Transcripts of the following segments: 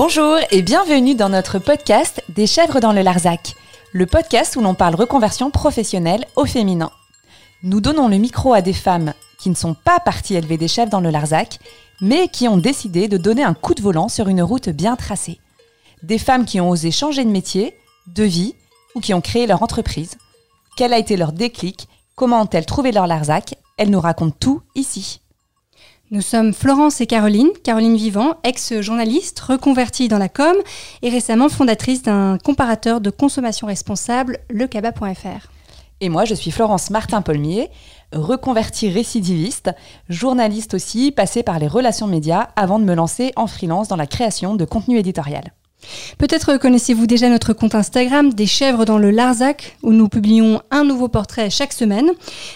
Bonjour et bienvenue dans notre podcast Des chèvres dans le Larzac, le podcast où l'on parle reconversion professionnelle au féminin. Nous donnons le micro à des femmes qui ne sont pas parties élever des chèvres dans le Larzac, mais qui ont décidé de donner un coup de volant sur une route bien tracée. Des femmes qui ont osé changer de métier, de vie ou qui ont créé leur entreprise. Quel a été leur déclic? Comment ont-elles trouvé leur Larzac? Elles nous racontent tout ici. Nous sommes Florence et Caroline, Caroline Vivant, ex-journaliste, reconvertie dans la com et récemment fondatrice d'un comparateur de consommation responsable, lecaba.fr. Et moi, je suis Florence Martin-Polmier, reconvertie récidiviste, journaliste aussi, passée par les relations médias avant de me lancer en freelance dans la création de contenu éditorial. Peut-être connaissez-vous déjà notre compte Instagram des chèvres dans le Larzac où nous publions un nouveau portrait chaque semaine.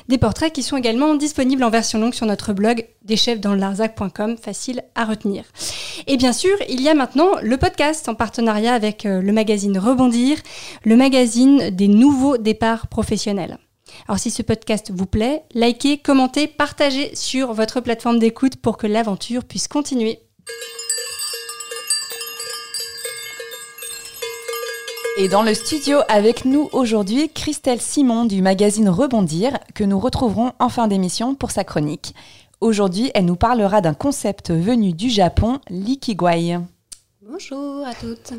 Des portraits qui sont également disponibles en version longue sur notre blog deschèvresdanslelarzac.com, facile à retenir. Et bien sûr, il y a maintenant le podcast en partenariat avec euh, le magazine Rebondir, le magazine des nouveaux départs professionnels. Alors si ce podcast vous plaît, likez, commentez, partagez sur votre plateforme d'écoute pour que l'aventure puisse continuer. Et dans le studio avec nous aujourd'hui, Christelle Simon du magazine Rebondir, que nous retrouverons en fin d'émission pour sa chronique. Aujourd'hui, elle nous parlera d'un concept venu du Japon, l'ikigai. Bonjour à toutes.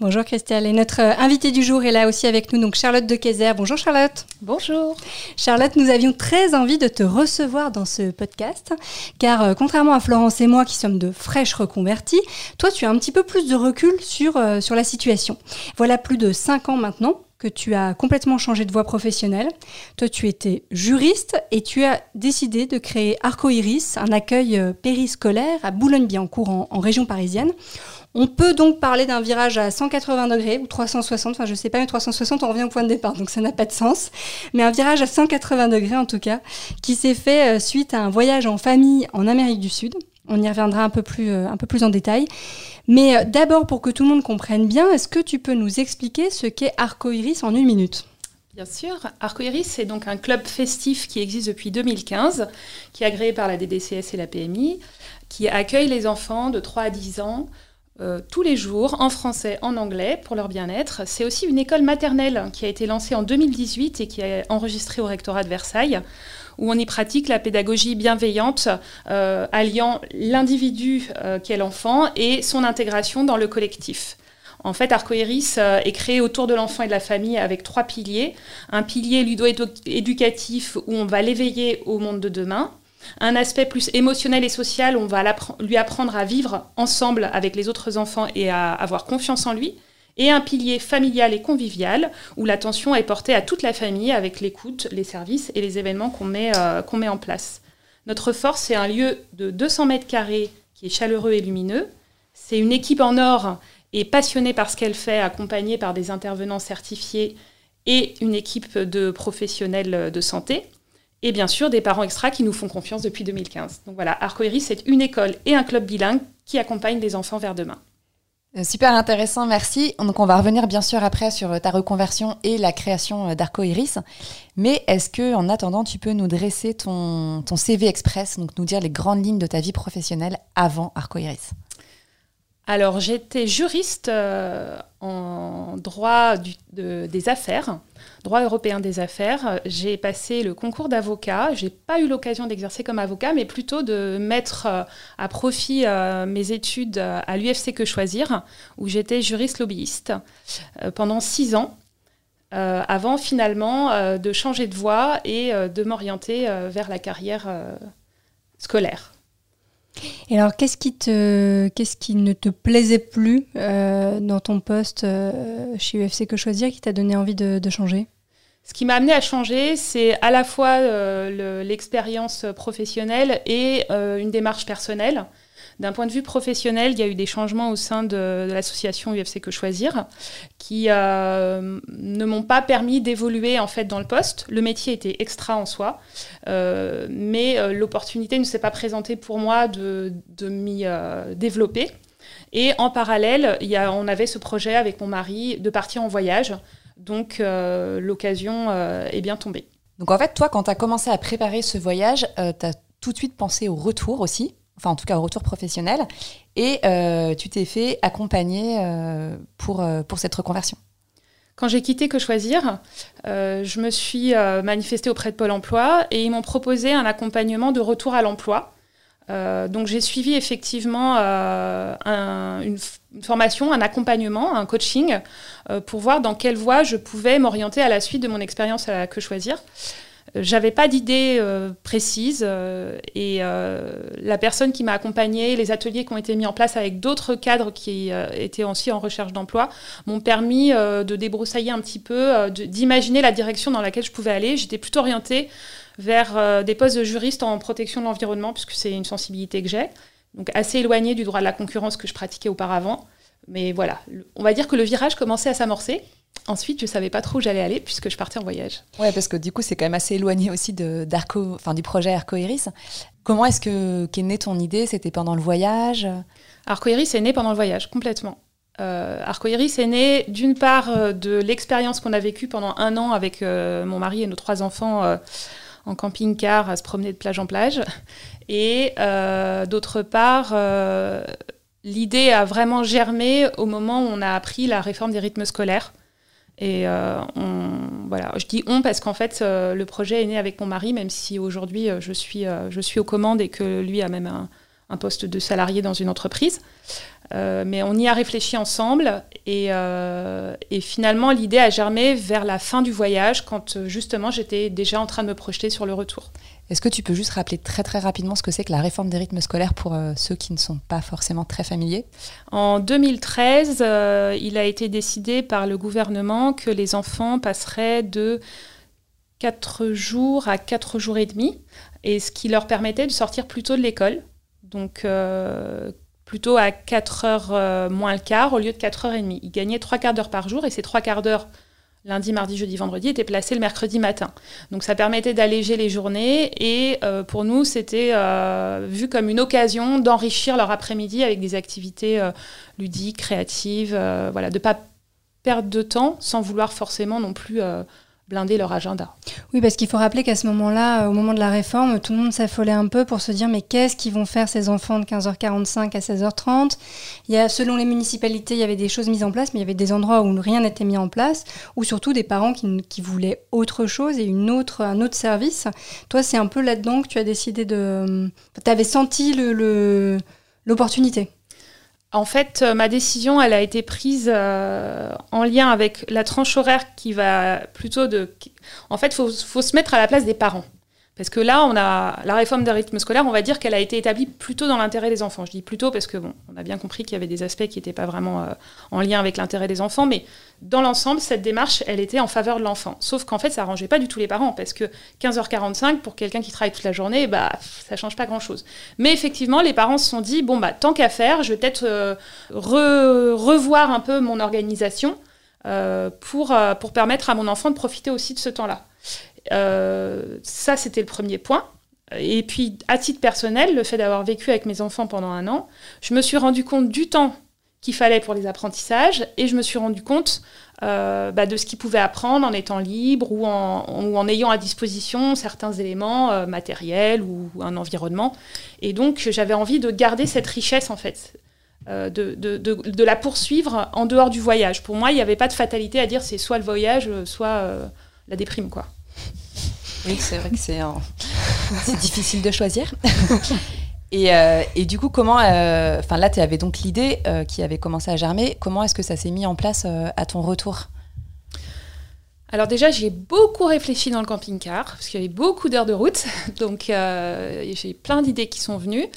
Bonjour Christelle. Et notre euh, invitée du jour est là aussi avec nous, donc Charlotte de Kayser. Bonjour Charlotte. Bonjour. Charlotte, nous avions très envie de te recevoir dans ce podcast, car euh, contrairement à Florence et moi qui sommes de fraîches reconverties, toi tu as un petit peu plus de recul sur, euh, sur la situation. Voilà plus de cinq ans maintenant que tu as complètement changé de voie professionnelle. Toi, tu étais juriste et tu as décidé de créer Arcoiris, un accueil périscolaire à Boulogne-Billancourt en région parisienne. On peut donc parler d'un virage à 180 degrés ou 360, enfin je sais pas, mais 360 on revient au point de départ, donc ça n'a pas de sens. Mais un virage à 180 degrés en tout cas, qui s'est fait euh, suite à un voyage en famille en Amérique du Sud. On y reviendra un peu plus, euh, en détail. Mais euh, d'abord, pour que tout le monde comprenne bien, est-ce que tu peux nous expliquer ce qu'est Arcoiris en une minute? Bien sûr, Arcoiris, c'est donc un club festif qui existe depuis 2015, qui est agréé par la DDCS et la PMI, qui accueille les enfants de 3 à 10 ans euh, tous les jours en français, en anglais pour leur bien-être. C'est aussi une école maternelle qui a été lancée en 2018 et qui est enregistrée au rectorat de Versailles où on y pratique la pédagogie bienveillante, euh, alliant l'individu euh, qui est l'enfant et son intégration dans le collectif. En fait, Arcoiris est créé autour de l'enfant et de la famille avec trois piliers. Un pilier ludo-éducatif où on va l'éveiller au monde de demain un aspect plus émotionnel et social, on va lui apprendre à vivre ensemble avec les autres enfants et à avoir confiance en lui. Et un pilier familial et convivial, où l'attention est portée à toute la famille avec l'écoute, les services et les événements qu'on met, euh, en place. Notre force, c'est un lieu de 200 mètres carrés qui est chaleureux et lumineux. C'est une équipe en or et passionnée par ce qu'elle fait, accompagnée par des intervenants certifiés et une équipe de professionnels de santé et bien sûr des parents extra qui nous font confiance depuis 2015. Donc voilà, Arcoiris, c'est une école et un club bilingue qui accompagnent des enfants vers demain. Euh, super intéressant, merci. On va revenir bien sûr après sur ta reconversion et la création euh, d'Arcoiris. Mais est-ce que en attendant, tu peux nous dresser ton, CV Express, donc nous dire les grandes lignes de ta vie professionnelle avant Arcoiris alors, j'étais juriste euh, en droit des affaires, droit européen des affaires. J'ai passé le concours d'avocat. J'ai pas eu l'occasion d'exercer comme avocat, mais plutôt de mettre euh, à profit euh, mes études à l'UFC Que Choisir, où j'étais juriste lobbyiste pendant six ans. avant finalement de changer de voie et de m'orienter vers la carrière scolaire. Et alors, qu'est-ce qui, te, qu'est-ce qui ne te plaisait plus euh, dans ton poste euh, chez UFC Que Choisir qui t'a donné envie de, changer? Ce qui m'a amené à changer, c'est à la fois euh, l'expérience professionnelle et une démarche personnelle. D'un point de vue professionnel, il y a eu des changements au sein de, l'association UFC Que Choisir qui euh, ne m'ont pas permis d'évoluer en fait dans le poste. Le métier était extra en soi, euh, mais euh, l'opportunité ne s'est pas présentée pour moi de, de m'y développer. Et en parallèle, on avait ce projet avec mon mari de partir en voyage. Donc l'occasion est bien tombée. Donc en fait, toi, quand tu as commencé à préparer ce voyage, tu as tout de suite pensé au retour aussi? Enfin en tout cas au retour professionnel, et tu t'es fait accompagner pour, pour cette reconversion. Quand j'ai quitté Que Choisir, je me suis manifestée auprès de Pôle Emploi et ils m'ont proposé un accompagnement de retour à l'emploi euh, donc j'ai suivi effectivement euh, une, formation, un accompagnement, un coaching euh, pour voir dans quelle voie je pouvais m'orienter à la suite de mon expérience à Que Choisir. J'avais pas d'idée précise et la personne qui m'a accompagnée, les ateliers qui ont été mis en place avec d'autres cadres qui étaient aussi en recherche d'emploi m'ont permis de débroussailler un petit peu, d'imaginer la direction dans laquelle je pouvais aller. J'étais plutôt orientée vers euh, des postes de juriste en protection de l'environnement, puisque c'est une sensibilité que j'ai. Donc assez éloigné du droit de la concurrence que je pratiquais auparavant. Mais voilà, on va dire que le virage commençait à s'amorcer. Ensuite, je ne savais pas trop où j'allais aller puisque je partais en voyage. Ouais, parce que du coup, c'est quand même assez éloigné aussi de, enfin, du projet Arcoiris. Comment est-ce que qu'est née ton idée? C'était pendant le voyage? Arcoiris est né pendant le voyage, complètement. Euh, Arcoiris est né d'une part euh, de l'expérience qu'on a vécue pendant un an avec euh, mon mari et nos trois enfants en camping-car à se promener de plage en plage. Et euh, d'autre part, euh, l'idée a vraiment germé au moment où on a appris la réforme des rythmes scolaires. Et euh, voilà, je dis on parce qu'en fait, le projet est né avec mon mari, même si aujourd'hui je suis, je suis aux commandes et que lui a même un, poste de salarié dans une entreprise. Euh, mais on y a réfléchi ensemble et, euh, et finalement l'idée a germé vers la fin du voyage quand euh, justement j'étais déjà en train de me projeter sur le retour. Est-ce que tu peux juste rappeler très très rapidement ce que c'est que la réforme des rythmes scolaires pour ceux qui ne sont pas forcément très familiers? En 2013, il a été décidé par le gouvernement que les enfants passeraient de 4 jours à 4 jours et demi, et ce qui leur permettait de sortir plus tôt de l'école. Donc plutôt à 4 heures euh, moins le quart au lieu de 4 heures et demie. Il gagnait 3 quarts d'heure par jour et ces 3 quarts d'heure lundi, mardi, jeudi, vendredi étaient placés le mercredi matin. Donc ça permettait d'alléger les journées et euh, pour nous c'était euh, vu comme une occasion d'enrichir leur après-midi avec des activités ludiques, créatives, voilà, de pas perdre de temps sans vouloir forcément non plus blinder leur agenda. Oui, parce qu'il faut rappeler qu'à ce moment-là, au moment de la réforme, tout le monde s'affolait un peu pour se dire mais qu'est-ce qu'ils vont faire ces enfants de 15h45 à 16h30 il y a, Selon les municipalités, il y avait des choses mises en place, mais il y avait des endroits où rien n'était mis en place, ou surtout des parents qui, qui, voulaient autre chose et une autre, un autre service. Toi, c'est un peu là-dedans que tu as décidé de... Tu avais senti l'opportunité le, en fait, euh, ma décision, elle a été prise euh, en lien avec la tranche horaire qui va plutôt de... En fait, faut, faut, se mettre à la place des parents. Parce que là, on a la réforme des rythmes scolaires, on va dire qu'elle a été établie plutôt dans l'intérêt des enfants. Je dis plutôt parce que bon, on a bien compris qu'il y avait des aspects qui n'étaient pas vraiment euh, en lien avec l'intérêt des enfants, mais dans l'ensemble, cette démarche, elle était en faveur de l'enfant. Sauf qu'en fait, ça arrangeait pas du tout les parents, parce que 15h45 pour quelqu'un qui travaille toute la journée, bah ça change pas grand-chose. Mais effectivement, les parents se sont dit bon bah tant qu'à faire, je vais peut-être euh, revoir un peu mon organisation euh, pour pour permettre à mon enfant de profiter aussi de ce temps-là. Euh, ça, c'était le premier point. Et puis, à titre personnel, le fait d'avoir vécu avec mes enfants pendant un an, je me suis rendu compte du temps qu'il fallait pour les apprentissages et je me suis rendu compte euh, bah, de ce qu'ils pouvaient apprendre en étant libre ou en, ayant à disposition certains éléments euh, matériels ou, un environnement. Et donc, j'avais envie de garder cette richesse, en fait, de, de, de, la poursuivre en dehors du voyage. Pour moi, il n'y avait pas de fatalité à dire c'est soit le voyage, soit la déprime, quoi. Oui, c'est vrai que c'est difficile de choisir. Et, euh, et, du coup, comment, euh, enfin là, tu avais donc l'idée euh, qui avait commencé à germer. Comment est-ce que ça s'est mis en place à ton retour? Alors déjà, j'ai beaucoup réfléchi dans le camping-car, parce qu'il y avait beaucoup d'heures de route, donc j'ai plein d'idées qui sont venues.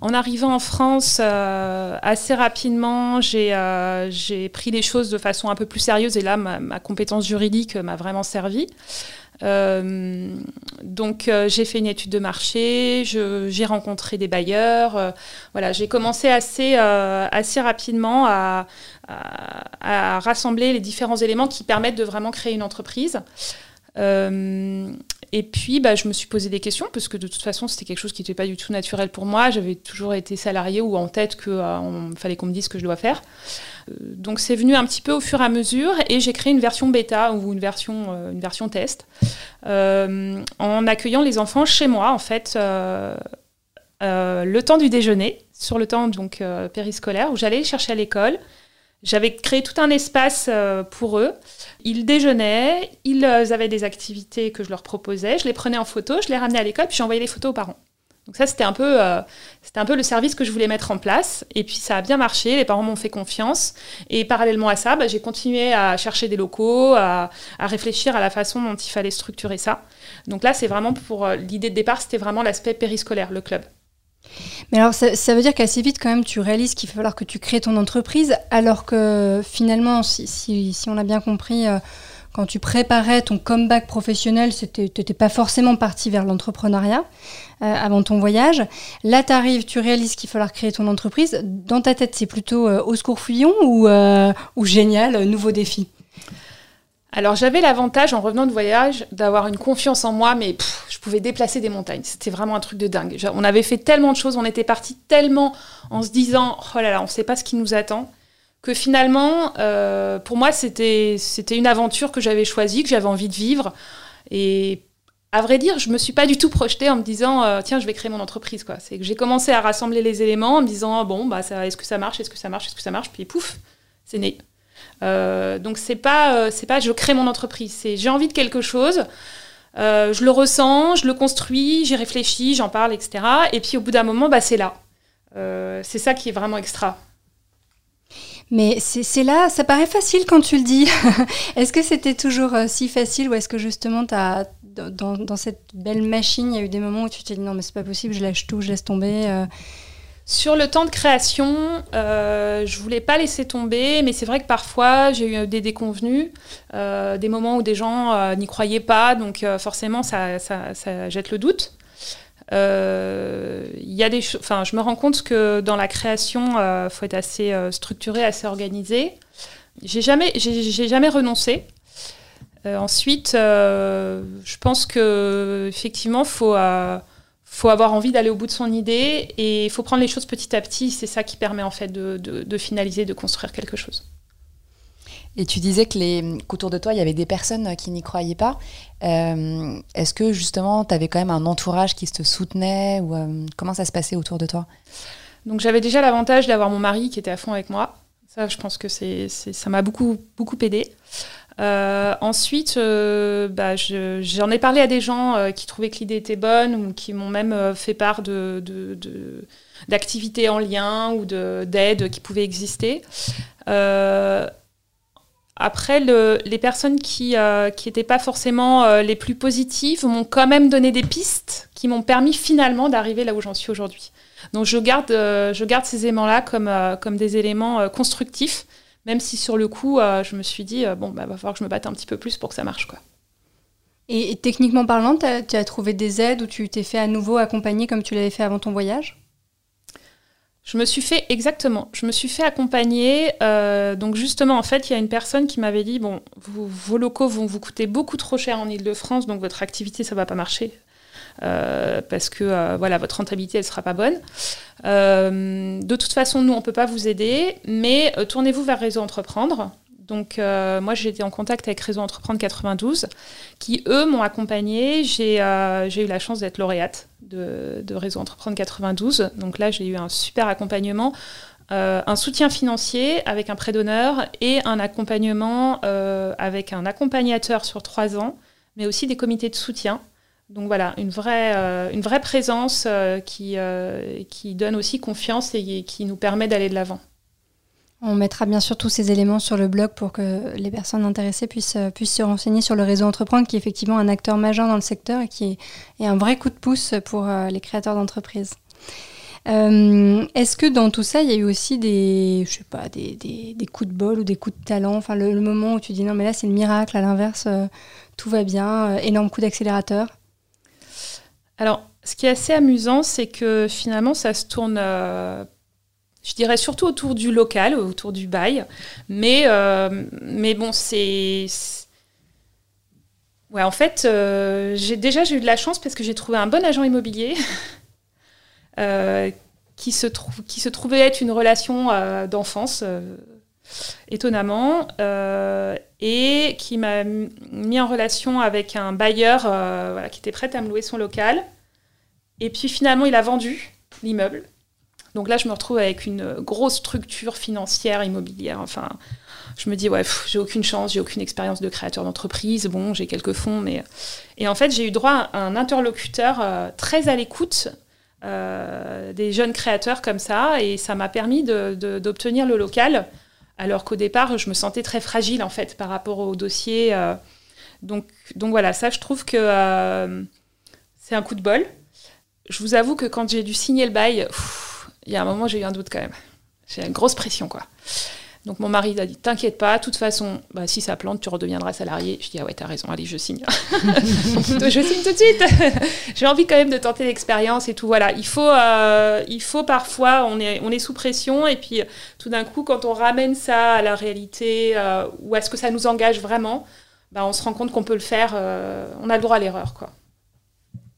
En arrivant en France, assez rapidement, j'ai pris les choses de façon un peu plus sérieuse, et là, ma, ma compétence juridique m'a vraiment servi. Euh, donc euh, j'ai fait une étude de marché, j'ai rencontré des bailleurs. Euh, voilà, j'ai commencé assez, assez rapidement à, rassembler les différents éléments qui permettent de vraiment créer une entreprise. et puis, bah, je me suis posé des questions, parce que de toute façon, c'était quelque chose qui n'était pas du tout naturel pour moi. J'avais toujours été salarié ou en tête qu'il fallait qu'on me dise ce que je dois faire. Euh, donc c'est venu un petit peu au fur et à mesure et j'ai créé une version bêta ou une version, euh, une version test euh, en accueillant les enfants chez moi en fait le temps du déjeuner, sur le temps donc périscolaire, où j'allais les chercher à l'école. J'avais créé tout un espace pour eux. Ils déjeunaient, ils avaient des activités que je leur proposais, je les prenais en photo, je les ramenais à l'école, puis j'envoyais les photos aux parents. Donc ça, c'était un, peu, euh, un peu le service que je voulais mettre en place. Et puis ça a bien marché, les parents m'ont fait confiance. Et parallèlement à ça, bah, j'ai continué à chercher des locaux, à, réfléchir à la façon dont il fallait structurer ça. Donc là, c'est vraiment pour... Euh, l'idée de départ, c'était vraiment l'aspect périscolaire, le club. Mais alors, ça, veut dire qu'assez vite, quand même, tu réalises qu'il va falloir que tu crées ton entreprise, alors que finalement, si, si, on a bien compris... Euh, quand tu préparais ton comeback professionnel, tu n'étais pas forcément parti vers l'entrepreneuriat euh, avant ton voyage. Là, tu arrives, tu réalises qu'il va falloir créer ton entreprise. Dans ta tête, c'est plutôt euh, au secours fouillon ou, euh, génial, nouveau défi? Alors j'avais l'avantage en revenant de voyage d'avoir une confiance en moi, mais je pouvais déplacer des montagnes. C'était vraiment un truc de dingue. On avait fait tellement de choses, on était parti tellement en se disant oh là là, on ne sait pas ce qui nous attend que finalement, euh, pour moi, c'était une aventure que j'avais choisie, que j'avais envie de vivre. Et à vrai dire, je me suis pas du tout projetée en me disant euh, tiens, je vais créer mon entreprise. C'est que j'ai commencé à rassembler les éléments en me disant bon, bah, est-ce que ça marche, est-ce que ça marche, est-ce que ça marche, puis pouf, c'est né. Euh, donc c'est pas pas je crée mon entreprise, c'est j'ai envie de quelque chose. je le ressens, je le construis, j'y réfléchis, j'en parle, etc. Et puis au bout d'un moment, bah, c'est là. c'est ça qui est vraiment extra. Mais c'est là, ça paraît facile quand tu le dis. est-ce que c'était toujours euh, si facile ou est-ce que justement, dans, cette belle machine, il y a eu des moments où tu t'es dit non, mais c'est pas possible, je lâche tout, je laisse tomber euh. Sur le temps de création, euh, je voulais pas laisser tomber, mais c'est vrai que parfois j'ai eu des déconvenus, euh, des moments où des gens n'y croyaient pas, donc forcément ça, ça, jette le doute. Euh, il y a des enfin, je me rends compte que dans la création, il euh, faut être assez euh, structuré, assez organisé. J'ai jamais, j'ai jamais renoncé. ensuite, je pense que effectivement, faut faut avoir envie d'aller au bout de son idée et il faut prendre les choses petit à petit. C'est ça qui permet en fait de, finaliser, de construire quelque chose. Et tu disais que les, qu'autour de toi, il y avait des personnes qui n'y croyaient pas. Euh, est-ce que justement, tu avais quand même un entourage qui te soutenait ou euh, comment ça se passait autour de toi? Donc j'avais déjà l'avantage d'avoir mon mari qui était à fond avec moi. Ça, je pense que c'est, ça m'a beaucoup, beaucoup aidé. Euh, ensuite, bah, j'en ai parlé à des gens qui trouvaient que l'idée était bonne ou qui m'ont même fait part de, de, d'activités en lien ou d'aides qui pouvaient exister. Après, les personnes qui n'étaient euh, pas forcément euh, les plus positives m'ont quand même donné des pistes qui m'ont permis finalement d'arriver là où j'en suis aujourd'hui. Donc je garde, euh, je garde ces éléments-là comme, comme des éléments constructifs, même si sur le coup, je me suis dit, bon, bah, va falloir que je me batte un petit peu plus pour que ça marche. Quoi. Et, techniquement parlant, tu as trouvé des aides ou tu t'es fait à nouveau accompagner comme tu l'avais fait avant ton voyage? Je me suis fait exactement. Je me suis fait accompagner. Euh, donc justement, en fait, il y a une personne qui m'avait dit bon, vos locaux vont vous coûter beaucoup trop cher en Ile-de-France, donc votre activité ça va pas marcher euh, parce que euh, voilà votre rentabilité elle sera pas bonne. de toute façon, nous on peut pas vous aider, mais tournez-vous vers Réseau Entreprendre. Donc moi j'ai été en contact avec Réseau Entreprendre 92 qui eux m'ont accompagné. J'ai eu la chance d'être lauréate de, Réseau Entreprendre 92. Donc là, j'ai eu un super accompagnement. Euh, un soutien financier avec un prêt d'honneur et un accompagnement euh, avec un accompagnateur sur trois ans, mais aussi des comités de soutien. Donc voilà, une vraie, euh, une vraie présence qui donne aussi confiance et qui nous permet d'aller de l'avant. On mettra bien sûr tous ces éléments sur le blog pour que les personnes intéressées puissent, euh, puissent se renseigner sur le réseau Entreprendre, qui est effectivement un acteur majeur dans le secteur et qui est, un vrai coup de pouce pour euh, les créateurs d'entreprises. Euh, est-ce que dans tout ça, il y a eu aussi des, coups de bol ou des coups de talent? Enfin, le, moment où tu dis non, mais là, c'est le miracle, à l'inverse, tout va bien, énorme coup d'accélérateur Alors, ce qui est assez amusant, c'est que finalement, ça se tourne je dirais surtout autour du local, autour du bail. Mais, euh, mais bon, c'est. Ouais, en fait, euh, déjà j'ai eu de la chance parce que j'ai trouvé un bon agent immobilier euh, qui, se qui se trouvait être une relation d'enfance, étonnamment, et qui m'a mis en relation avec un bailleur qui était prêt à me louer son local. Et puis finalement, il a vendu l'immeuble. Donc là, je me retrouve avec une grosse structure financière immobilière. Enfin, je me dis, ouais, j'ai aucune chance, j'ai aucune expérience de créateur d'entreprise. Bon, j'ai quelques fonds, mais. Et en fait, j'ai eu droit à un interlocuteur euh, très à l'écoute euh, des jeunes créateurs comme ça, et ça m'a permis d'obtenir le local, alors qu'au départ, je me sentais très fragile, en fait, par rapport au dossier. Euh. donc, donc voilà, ça, je trouve que c'est un coup de bol. Je vous avoue que quand j'ai dû signer le bail, il y a un moment, j'ai eu un doute quand même. J'ai une grosse pression, quoi. Donc mon mari a dit T'inquiète pas, de toute façon, bah, si ça plante, tu redeviendras salarié. Je dis Ah ouais, t'as raison, allez, je signe. je signe tout de suite. J'ai envie quand même de tenter l'expérience et tout. Voilà, il faut, euh, il faut parfois, on est, on est sous pression et puis tout d'un coup, quand on ramène ça à la réalité euh, ou à ce que ça nous engage vraiment, bah, on se rend compte qu'on peut le faire, euh, on a le droit à l'erreur. quoi.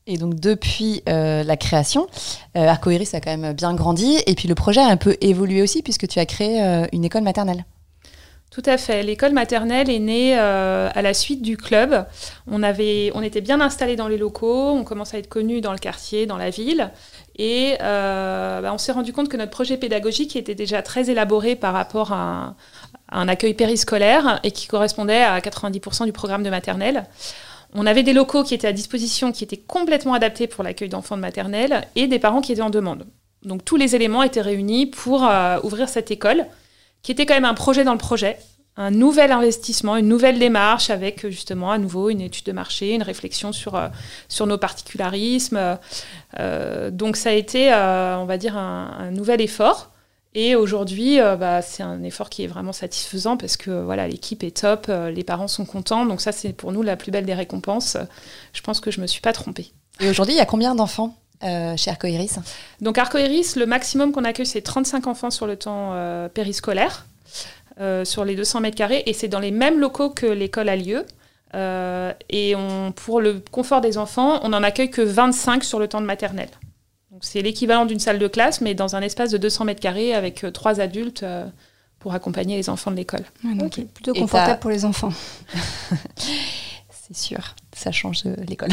Et donc depuis euh, la création, euh, Arcoiris a quand même bien grandi et puis le projet a un peu évolué aussi puisque tu as créé euh, une école maternelle. Tout à fait. L'école maternelle est née euh, à la suite du club. On, avait, on était bien installés dans les locaux, on commençait à être connus dans le quartier, dans la ville. Et bah, on s'est rendu compte que notre projet pédagogique était déjà très élaboré par rapport à un accueil périscolaire et qui correspondait à 90% du programme de maternelle. On avait des locaux qui étaient à disposition, qui étaient complètement adaptés pour l'accueil d'enfants de maternelle et des parents qui étaient en demande. Donc tous les éléments étaient réunis pour euh, ouvrir cette école, qui était quand même un projet dans le projet, un nouvel investissement, une nouvelle démarche avec justement à nouveau une étude de marché, une réflexion sur, euh, nos particularismes. Euh, donc ça a été, on va dire, un nouvel effort. Et aujourd'hui, euh, bah, c'est un effort qui est vraiment satisfaisant parce que voilà, l'équipe est top, euh, les parents sont contents. Donc ça, c'est pour nous la plus belle des récompenses. Je pense que je ne me suis pas trompée. Et aujourd'hui, il y a combien d'enfants euh, chez Arcoiris Donc Arcoiris, le maximum qu'on accueille, c'est 35 enfants sur le temps périscolaire, sur les 200 mètres carrés. Et c'est dans les mêmes locaux que l'école a lieu. et on, pour le confort des enfants, on n'en accueille que 25 sur le temps de maternelle c'est l'équivalent d'une salle de classe, mais dans un espace de 200 mètres carrés avec euh, trois adultes euh, pour accompagner les enfants de l'école. donc plutôt confortable pour les enfants. c'est sûr, ça change l'école.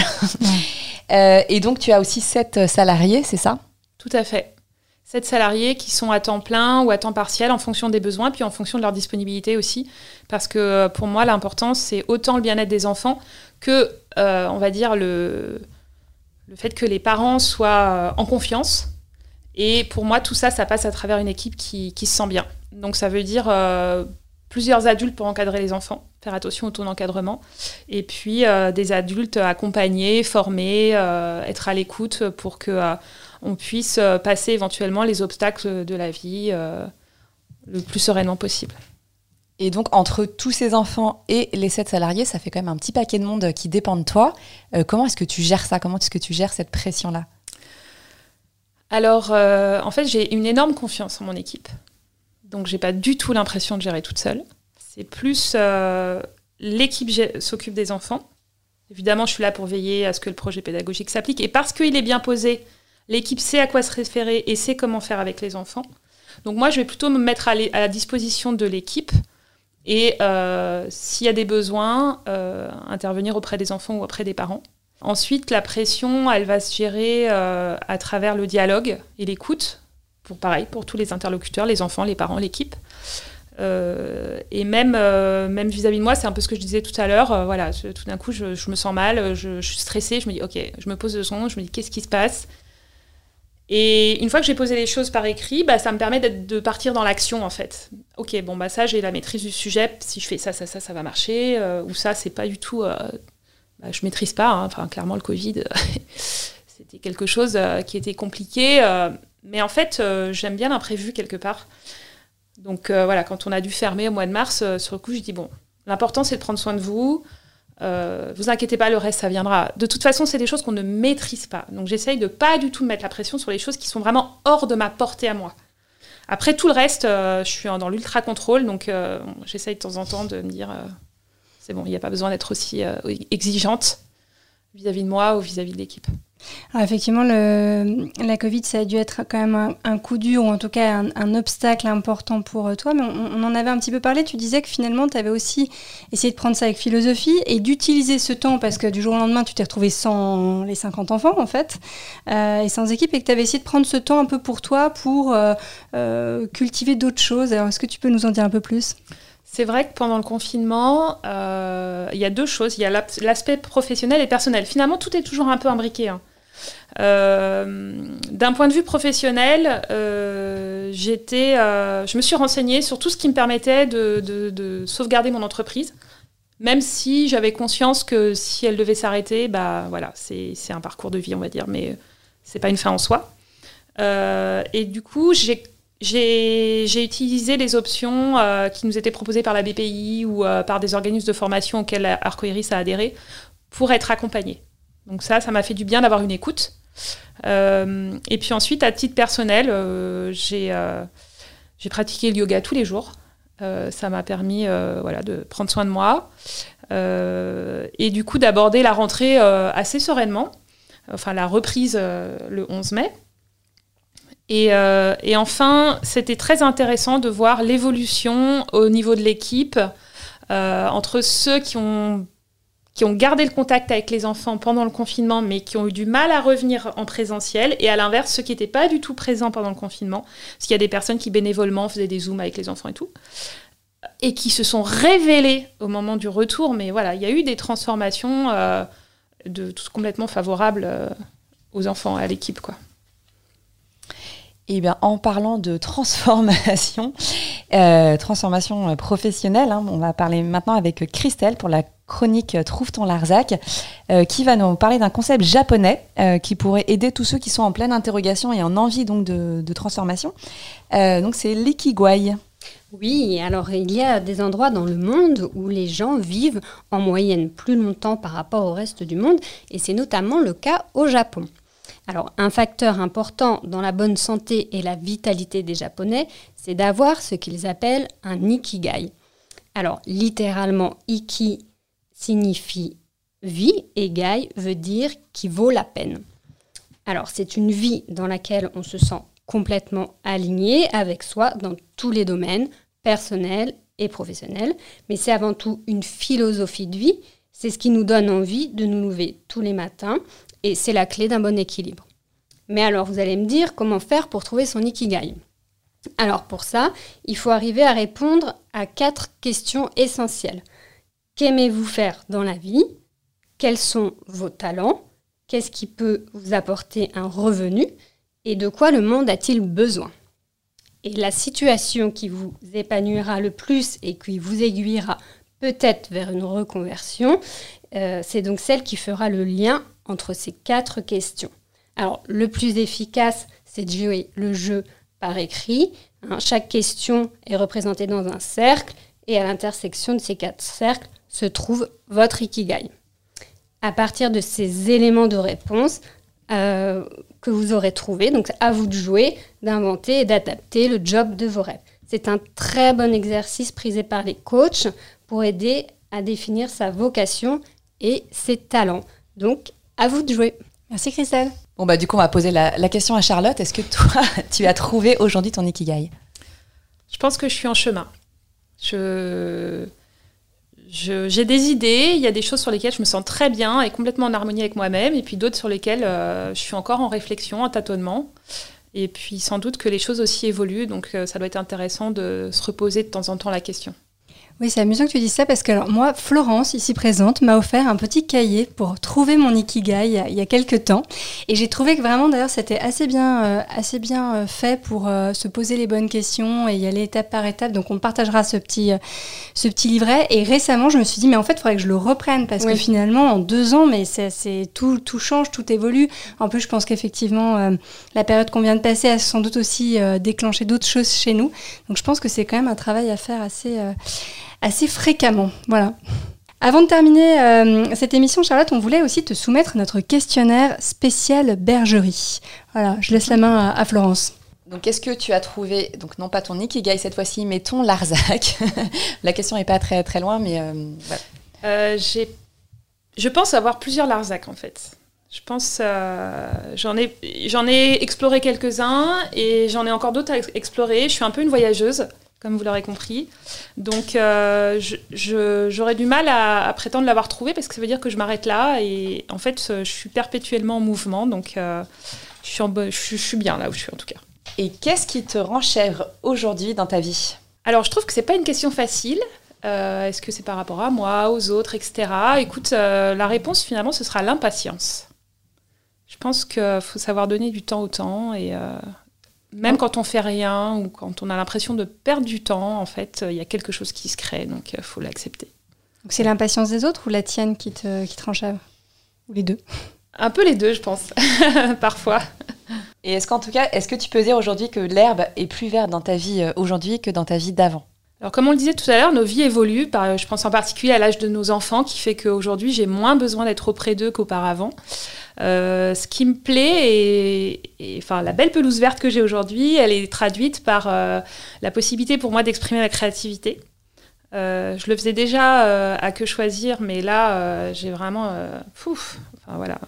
et donc tu as aussi sept salariés, c'est ça? Tout à fait. Sept salariés qui sont à temps plein ou à temps partiel en fonction des besoins, puis en fonction de leur disponibilité aussi. Parce que euh, pour moi, l'important, c'est autant le bien-être des enfants que, on va dire, le, le fait que les parents soient euh, en confiance. Et pour moi, tout ça, ça passe à travers une équipe qui, se sent bien. Donc ça veut dire euh, plusieurs adultes pour encadrer les enfants, faire attention au taux d'encadrement, et puis euh, des adultes accompagnés, formés, être à l'écoute pour que on puisse passer éventuellement les obstacles de la vie le plus sereinement possible. Et donc, entre tous ces enfants et les sept salariés, ça fait quand même un petit paquet de monde qui dépend de toi. Euh, comment est-ce que tu gères ça? Comment est-ce que tu gères cette pression-là? Alors, euh, en fait, j'ai une énorme confiance en mon équipe. Donc, j'ai pas du tout l'impression de gérer toute seule. C'est plus euh, l'équipe s'occupe des enfants. Évidemment, je suis là pour veiller à ce que le projet pédagogique s'applique. Et parce qu'il est bien posé, l'équipe sait à quoi se référer et sait comment faire avec les enfants. Donc moi, je vais plutôt me mettre à, à la disposition de l'équipe et euh, s'il y a des besoins, euh, intervenir auprès des enfants ou auprès des parents. Ensuite, la pression, elle va se gérer euh, à travers le dialogue et l'écoute, pour pareil, pour tous les interlocuteurs, les enfants, les parents, l'équipe. et même même vis-à-vis de moi, c'est un peu ce que je disais tout à l'heure. voilà, tout d'un coup, je, me sens mal, je, suis stressée, je me dis, ok, je me pose deux secondes, je me dis, qu'est-ce qui se passe? Et une fois que j'ai posé les choses par écrit, bah, ça me permet de partir dans l'action en fait. Ok, bon bah ça j'ai la maîtrise du sujet. Si je fais ça, ça, ça, ça va marcher. Euh, ou ça c'est pas du tout. Euh, bah, je maîtrise pas. Hein. Enfin clairement le Covid, c'était quelque chose euh, qui était compliqué. mais en fait j'aime bien l'imprévu quelque part. Donc voilà, quand on a dû fermer au mois de mars, sur le coup je dis bon, l'important c'est de prendre soin de vous. Euh, vous inquiétez pas, le reste, ça viendra. De toute façon, c'est des choses qu'on ne maîtrise pas. Donc j'essaye de pas du tout mettre la pression sur les choses qui sont vraiment hors de ma portée à moi. Après tout le reste, euh, je suis dans l'ultra contrôle, donc euh, j'essaye de temps en temps de me dire c'est bon, il n'y a pas besoin d'être aussi exigeante vis-à-vis de moi ou vis-à-vis de l'équipe. Alors effectivement, la Covid, ça a dû être quand même un, coup dur, ou en tout cas un, obstacle important pour euh, toi. Mais on, en avait un petit peu parlé. Tu disais que finalement, tu avais aussi essayé de prendre ça avec philosophie et d'utiliser ce temps, parce que du jour au lendemain, tu t'es retrouvé sans les 50 enfants, en fait, euh, et sans équipe, et que tu avais essayé de prendre ce temps un peu pour toi, pour euh, cultiver d'autres choses. Alors, est-ce que tu peux nous en dire un peu plus? C'est vrai que pendant le confinement, il y a deux choses. Il y a l'aspect professionnel et personnel. Finalement, tout est toujours un peu imbriqué. Hein. Euh, d'un point de vue professionnel, euh, j'étais, euh, je me suis renseignée sur tout ce qui me permettait de, sauvegarder mon entreprise, même si j'avais conscience que si elle devait s'arrêter, bah voilà, c'est un parcours de vie, on va dire, mais c'est pas une fin en soi. et du coup, j'ai j'ai utilisé les options qui nous étaient proposées par la BPI ou par des organismes de formation auxquels Arcoiris a adhéré pour être accompagnée. Donc ça, ça m'a fait du bien d'avoir une écoute. Euh, et puis ensuite, à titre personnel, euh, euh, j'ai pratiqué le yoga tous les jours. ça m'a permis voilà, de prendre soin de moi et du coup d'aborder la rentrée assez sereinement, enfin la reprise le 11 mai. Et, et enfin, c'était très intéressant de voir l'évolution au niveau de l'équipe entre ceux qui ont qui ont gardé le contact avec les enfants pendant le confinement, mais qui ont eu du mal à revenir en présentiel, et à l'inverse, ceux qui n'étaient pas du tout présents pendant le confinement, parce qu'il y a des personnes qui bénévolement faisaient des zooms avec les enfants et tout, et qui se sont révélés au moment du retour, mais voilà, il y a eu des transformations euh, de, tout complètement favorables euh, aux enfants, à l'équipe, quoi. Eh bien, en parlant de transformation, euh, transformation professionnelle, hein, on va parler maintenant avec Christelle pour la chronique Trouve ton Larzac, euh, qui va nous parler d'un concept japonais euh, qui pourrait aider tous ceux qui sont en pleine interrogation et en envie donc de, transformation. donc c'est l'ikigai. Oui, alors il y a des endroits dans le monde où les gens vivent en moyenne plus longtemps par rapport au reste du monde, et c'est notamment le cas au Japon. Alors, un facteur important dans la bonne santé et la vitalité des Japonais, c'est d'avoir ce qu'ils appellent un ikigai. Alors, littéralement, iki signifie vie et gai veut dire qui vaut la peine. Alors, c'est une vie dans laquelle on se sent complètement aligné avec soi dans tous les domaines, personnels et professionnels, mais c'est avant tout une philosophie de vie. C'est ce qui nous donne envie de nous lever tous les matins et c'est la clé d'un bon équilibre. Mais alors, vous allez me dire comment faire pour trouver son ikigai. Alors, pour ça, il faut arriver à répondre à quatre questions essentielles. Qu'aimez-vous faire dans la vie? Quels sont vos talents? Qu'est-ce qui peut vous apporter un revenu? Et de quoi le monde a-t-il besoin? Et la situation qui vous épanouira le plus et qui vous aiguillera peut-être vers une reconversion, euh, c'est donc celle qui fera le lien entre ces quatre questions. Alors, le plus efficace, c'est de jouer le jeu par écrit. Hein. chaque question est représentée dans un cercle et à l'intersection de ces quatre cercles se trouve votre ikigai. À partir de ces éléments de réponse euh, que vous aurez trouvés, donc à vous de jouer, d'inventer et d'adapter le job de vos rêves. C'est un très bon exercice prisé par les coachs pour aider à définir sa vocation et ses talents. Donc, à vous de jouer. Merci Christelle. Bon, bah, du coup, on va poser la, question à Charlotte. Est-ce que toi, tu as trouvé aujourd'hui ton Ikigai? Je pense que je suis en chemin. Je... J'ai des idées, il y a des choses sur lesquelles je me sens très bien et complètement en harmonie avec moi-même, et puis d'autres sur lesquelles euh, je suis encore en réflexion, en tâtonnement. Et puis sans doute que les choses aussi évoluent, donc euh, ça doit être intéressant de se reposer de temps en temps la question. Oui, c'est amusant que tu dises ça parce que alors, moi, Florence, ici présente, m'a offert un petit cahier pour trouver mon ikigai il y a, quelques temps. Et j'ai trouvé que vraiment, d'ailleurs, c'était assez bien, euh, assez bien euh, fait pour euh, se poser les bonnes questions et y aller étape par étape. Donc, on partagera ce petit, ce petit livret. Et récemment, je me suis dit, mais en fait, il faudrait que je le reprenne parce que finalement, en deux ans, mais c'est tout, tout change, tout évolue. En plus, je pense qu'effectivement, la période qu'on vient de passer a sans doute aussi déclenché d'autres choses chez nous. Donc, je pense que c'est quand même un travail à faire assez assez fréquemment. Voilà. Avant de terminer euh, cette émission, Charlotte, on voulait aussi te soumettre notre questionnaire spécial bergerie. Voilà, je laisse la main à, Florence. Donc, qu'est-ce que tu as trouvé Donc, non pas ton Ikigai cette fois-ci, mais ton Larzac. la question n'est pas très, très loin, mais euh, euh, j'ai... Je pense avoir plusieurs Larzac, en fait. Je pense, euh, j'en ai, j'en ai exploré quelques-uns et j'en ai encore d'autres à explorer. Je suis un peu une voyageuse, comme vous l'aurez compris. Donc, euh, j'aurais du mal à, prétendre l'avoir trouvé parce que ça veut dire que je m'arrête là et en fait, je suis perpétuellement en mouvement. Donc, euh, je, suis je, suis bien là où je suis en tout cas. Et qu'est-ce qui te rend chèvre aujourd'hui dans ta vie? Alors, je trouve que c'est pas une question facile. Est-ce que c'est par rapport à moi, aux autres, etc. Écoute, la réponse finalement, ce sera l'impatience. Je pense qu'il faut savoir donner du temps au temps et euh, même quand on fait rien ou quand on a l'impression de perdre du temps, en fait, il y a quelque chose qui se crée, donc il faut l'accepter. Donc c'est l'impatience des autres ou la tienne qui te, qui te Ou les deux? Un peu les deux, je pense, parfois. Et est-ce qu'en tout cas, est-ce que tu peux dire aujourd'hui que l'herbe est plus verte dans ta vie euh, aujourd'hui que dans ta vie d'avant? Alors comme on le disait tout à l'heure, nos vies évoluent. Je pense en particulier à l'âge de nos enfants, qui fait qu'aujourd'hui j'ai moins besoin d'être auprès d'eux qu'auparavant. Euh, ce qui me plaît, et, enfin, la belle pelouse verte que j'ai aujourd'hui, elle est traduite par euh, la possibilité pour moi d'exprimer ma créativité. Euh, je le faisais déjà à que choisir, mais là, j'ai vraiment, pouf, enfin voilà,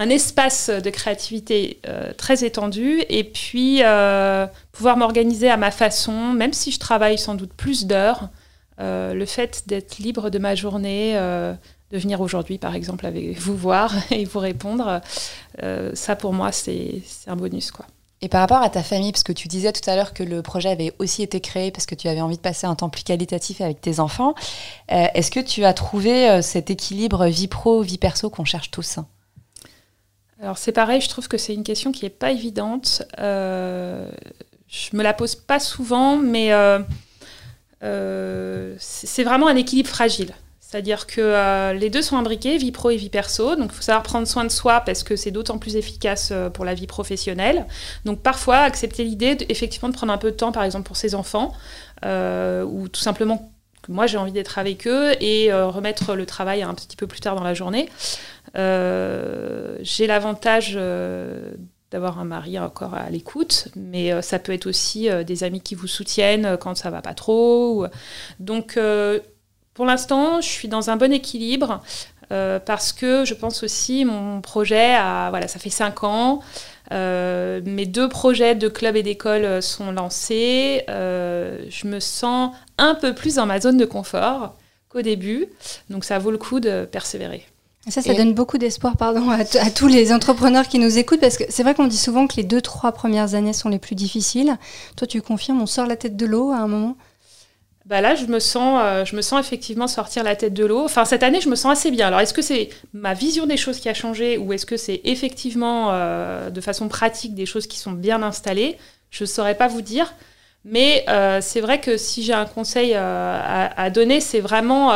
un espace de créativité très étendu, et puis pouvoir m'organiser à ma façon, même si je travaille sans doute plus d'heures. le fait d'être libre de ma journée, de venir aujourd'hui, par exemple, avec vous voir et vous répondre, euh, ça pour moi, c'est un bonus. quoi. Et par rapport à ta famille, parce que tu disais tout à l'heure que le projet avait aussi été créé parce que tu avais envie de passer un temps plus qualitatif avec tes enfants, euh, est-ce que tu as trouvé euh, cet équilibre vie pro, vie perso qu'on cherche tous Alors c'est pareil, je trouve que c'est une question qui n'est pas évidente. Euh, je me la pose pas souvent, mais c'est vraiment un équilibre fragile. C'est-à-dire que euh, les deux sont imbriqués, vie pro et vie perso. Donc, il faut savoir prendre soin de soi parce que c'est d'autant plus efficace euh, pour la vie professionnelle. Donc, parfois, accepter l'idée, effectivement, de prendre un peu de temps, par exemple, pour ses enfants, euh, ou tout simplement que moi, j'ai envie d'être avec eux et remettre le travail un petit peu plus tard dans la journée. J'ai l'avantage d'avoir un mari encore à l'écoute, mais ça peut être aussi des amis qui vous soutiennent quand ça va pas trop. Donc, pour l'instant, je suis dans un bon équilibre euh, parce que je pense aussi mon projet, à, voilà, ça fait cinq ans. Euh, mes deux projets de club et d'école sont lancés. Euh, je me sens un peu plus dans ma zone de confort qu'au début. Donc ça vaut le coup de persévérer. Ça, ça donne beaucoup d'espoir pardon, à, tous les entrepreneurs qui nous écoutent, parce que c'est vrai qu'on dit souvent que les deux, trois premières années sont les plus difficiles. Toi, tu confirmes, on sort la tête de l'eau à un moment? Bah là, je me, sens, euh, je me sens effectivement sortir la tête de l'eau. Enfin, cette année, je me sens assez bien. Alors, est-ce que c'est ma vision des choses qui a changé ou est-ce que c'est effectivement, euh, de façon pratique, des choses qui sont bien installées? Je ne saurais pas vous dire. Mais euh, c'est vrai que si j'ai un conseil à, donner, c'est vraiment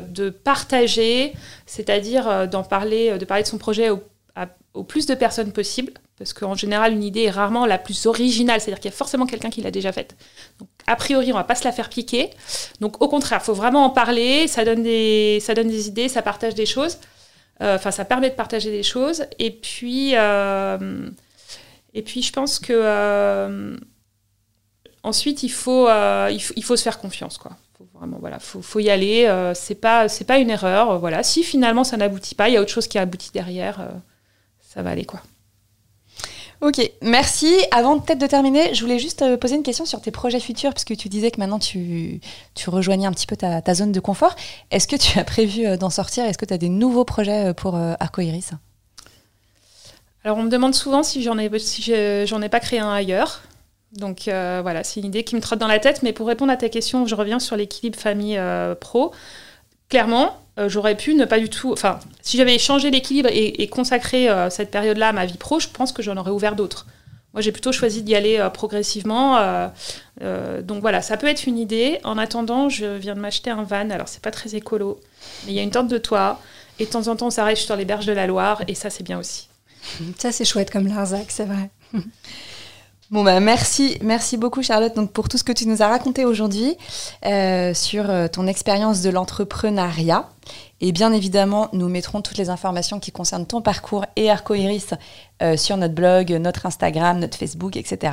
de partager, c'est-à-dire d'en parler, de parler de son projet au, plus de personnes possible parce qu'en général, une idée est rarement la plus originale, c'est-à-dire qu'il y a forcément quelqu'un qui l'a déjà faite. Donc, a priori, on va pas se la faire piquer. Donc, au contraire, il faut vraiment en parler, ça donne des, ça donne des idées, ça partage des choses. Euh, enfin, ça permet de partager des choses. Et puis, euh, et puis je pense que euh, ensuite, il faut, il faut, il, faut, se faire confiance, quoi. Faut vraiment, voilà, faut, faut y aller. c'est pas, c'est pas une erreur. voilà, si finalement ça n'aboutit pas, il y a autre chose qui aboutit derrière. ça va aller, quoi. Ok, merci. Avant peut-être de terminer, je voulais juste euh, poser une question sur tes projets futurs, puisque tu disais que maintenant tu, tu rejoignais un petit peu ta, zone de confort. Est-ce que tu as prévu euh, d'en sortir? Est-ce que tu as des nouveaux projets euh, pour Arcoiris Alors on me demande souvent si j'en ai, si j'en ai pas créé un ailleurs. Donc voilà, c'est une idée qui me trotte dans la tête. Mais pour répondre à ta question, je reviens sur l'équilibre famille-pro. Clairement, euh, j'aurais pu ne pas du tout. Enfin, si j'avais changé l'équilibre et, consacré euh, cette période-là à ma vie pro, je pense que j'en aurais ouvert d'autres. Moi, j'ai plutôt choisi d'y aller euh, progressivement. donc voilà, ça peut être une idée. En attendant, je viens de m'acheter un van. Alors, c'est pas très écolo, mais il y a une tente de toit. Et de temps en temps, on s'arrête sur les berges de la Loire. Et ça, c'est bien aussi. Ça, c'est chouette comme Larzac, c'est vrai. Bon bah merci, merci beaucoup Charlotte donc pour tout ce que tu nous as raconté aujourd'hui euh, sur euh, ton expérience de l'entrepreneuriat. Et bien évidemment, nous mettrons toutes les informations qui concernent ton parcours et Arcoiris euh, sur notre blog, notre Instagram, notre Facebook, etc.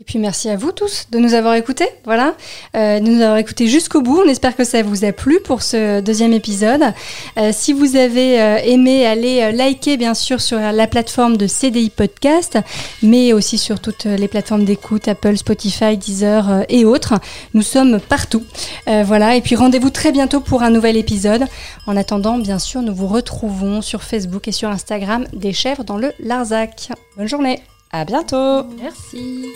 Et puis merci à vous tous de nous avoir écoutés, voilà, euh, de nous avoir écoutés jusqu'au bout. On espère que ça vous a plu pour ce deuxième épisode. Euh, si vous avez euh, aimé, allez euh, liker bien sûr sur la plateforme de CDI Podcast, mais aussi sur toutes les plateformes d'écoute, Apple, Spotify, Deezer euh, et autres. Nous sommes partout. Voilà, et puis rendez-vous très bientôt pour un nouvel épisode. En attendant, bien sûr, nous vous retrouvons sur Facebook et sur Instagram des chèvres dans le Larzac. Bonne journée. À bientôt Merci.